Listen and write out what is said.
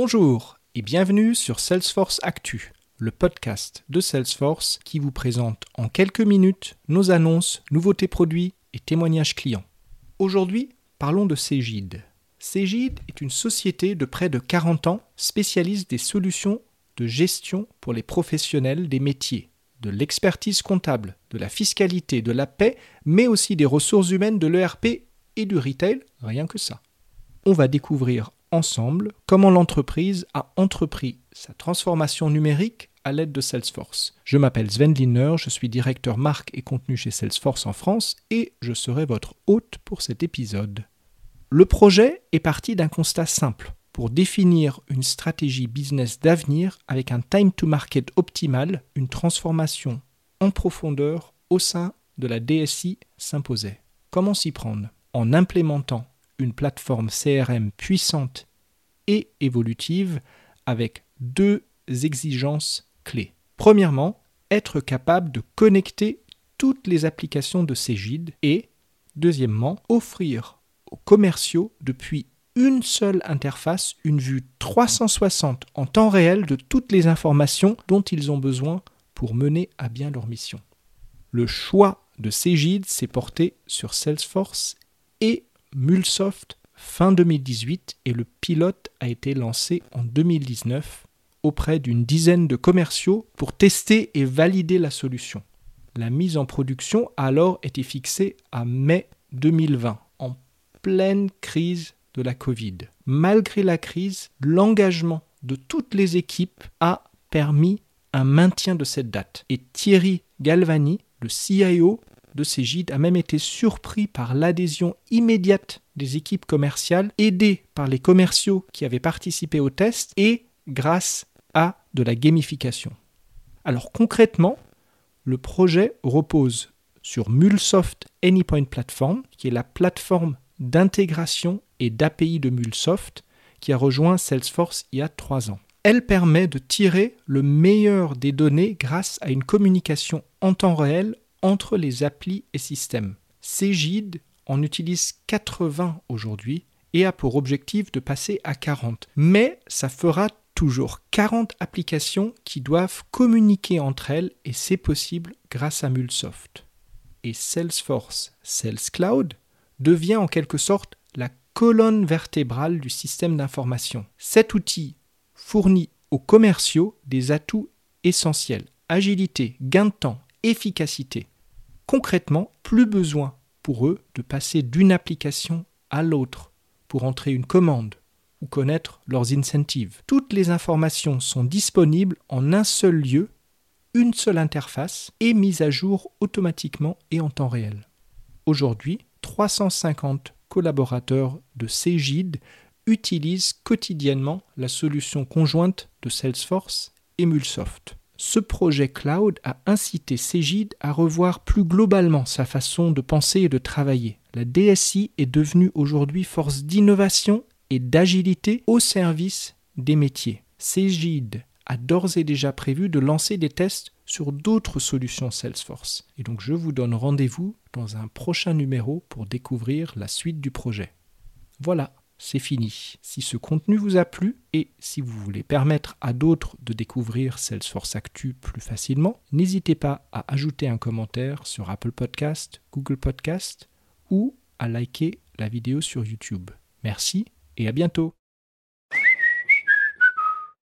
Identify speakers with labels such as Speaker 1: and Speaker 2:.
Speaker 1: Bonjour et bienvenue sur Salesforce Actu, le podcast de Salesforce qui vous présente en quelques minutes nos annonces, nouveautés produits et témoignages clients. Aujourd'hui, parlons de Cégide. Cégide est une société de près de 40 ans spécialiste des solutions de gestion pour les professionnels des métiers, de l'expertise comptable, de la fiscalité, de la paix, mais aussi des ressources humaines, de l'ERP et du retail, rien que ça. On va découvrir ensemble comment l'entreprise a entrepris sa transformation numérique à l'aide de Salesforce. Je m'appelle Sven Liner, je suis directeur marque et contenu chez Salesforce en France et je serai votre hôte pour cet épisode. Le projet est parti d'un constat simple pour définir une stratégie business d'avenir avec un time to market optimal, une transformation en profondeur au sein de la DSI s'imposait. Comment s'y prendre? En implémentant une plateforme CRM puissante et évolutive avec deux exigences clés. Premièrement, être capable de connecter toutes les applications de Cégide et, deuxièmement, offrir aux commerciaux depuis une seule interface une vue 360 en temps réel de toutes les informations dont ils ont besoin pour mener à bien leur mission. Le choix de Cégide s'est porté sur Salesforce et Mulsoft fin 2018 et le pilote a été lancé en 2019 auprès d'une dizaine de commerciaux pour tester et valider la solution. La mise en production a alors été fixée à mai 2020, en pleine crise de la Covid. Malgré la crise, l'engagement de toutes les équipes a permis un maintien de cette date. Et Thierry Galvani, le CIO, de Cégide a même été surpris par l'adhésion immédiate des équipes commerciales, aidées par les commerciaux qui avaient participé au test et grâce à de la gamification. Alors concrètement, le projet repose sur Mulsoft Anypoint Platform, qui est la plateforme d'intégration et d'API de Mulsoft qui a rejoint Salesforce il y a trois ans. Elle permet de tirer le meilleur des données grâce à une communication en temps réel entre les applis et systèmes. Cégide en utilise 80 aujourd'hui et a pour objectif de passer à 40. Mais ça fera toujours 40 applications qui doivent communiquer entre elles et c'est possible grâce à Mulsoft. Et Salesforce Sales Cloud devient en quelque sorte la colonne vertébrale du système d'information. Cet outil fournit aux commerciaux des atouts essentiels agilité, gain de temps, efficacité. Concrètement, plus besoin pour eux de passer d'une application à l'autre pour entrer une commande ou connaître leurs incentives. Toutes les informations sont disponibles en un seul lieu, une seule interface et mises à jour automatiquement et en temps réel. Aujourd'hui, 350 collaborateurs de Cégide utilisent quotidiennement la solution conjointe de Salesforce et Mulsoft ce projet cloud a incité Cégide à revoir plus globalement sa façon de penser et de travailler. La DSI est devenue aujourd'hui force d'innovation et d'agilité au service des métiers. Cégide a d'ores et déjà prévu de lancer des tests sur d'autres solutions Salesforce. Et donc je vous donne rendez-vous dans un prochain numéro pour découvrir la suite du projet. Voilà, c'est fini. Si ce contenu vous a plu et si vous voulez permettre à d'autres de découvrir Salesforce Actu plus facilement, n'hésitez pas à ajouter un commentaire sur Apple Podcast, Google Podcast ou à liker la vidéo sur YouTube. Merci et à bientôt.